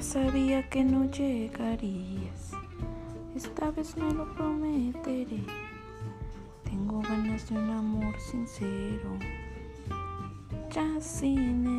sabía que no llegarías. Esta vez no lo prometeré. Tengo ganas de un amor sincero. Ya sin él.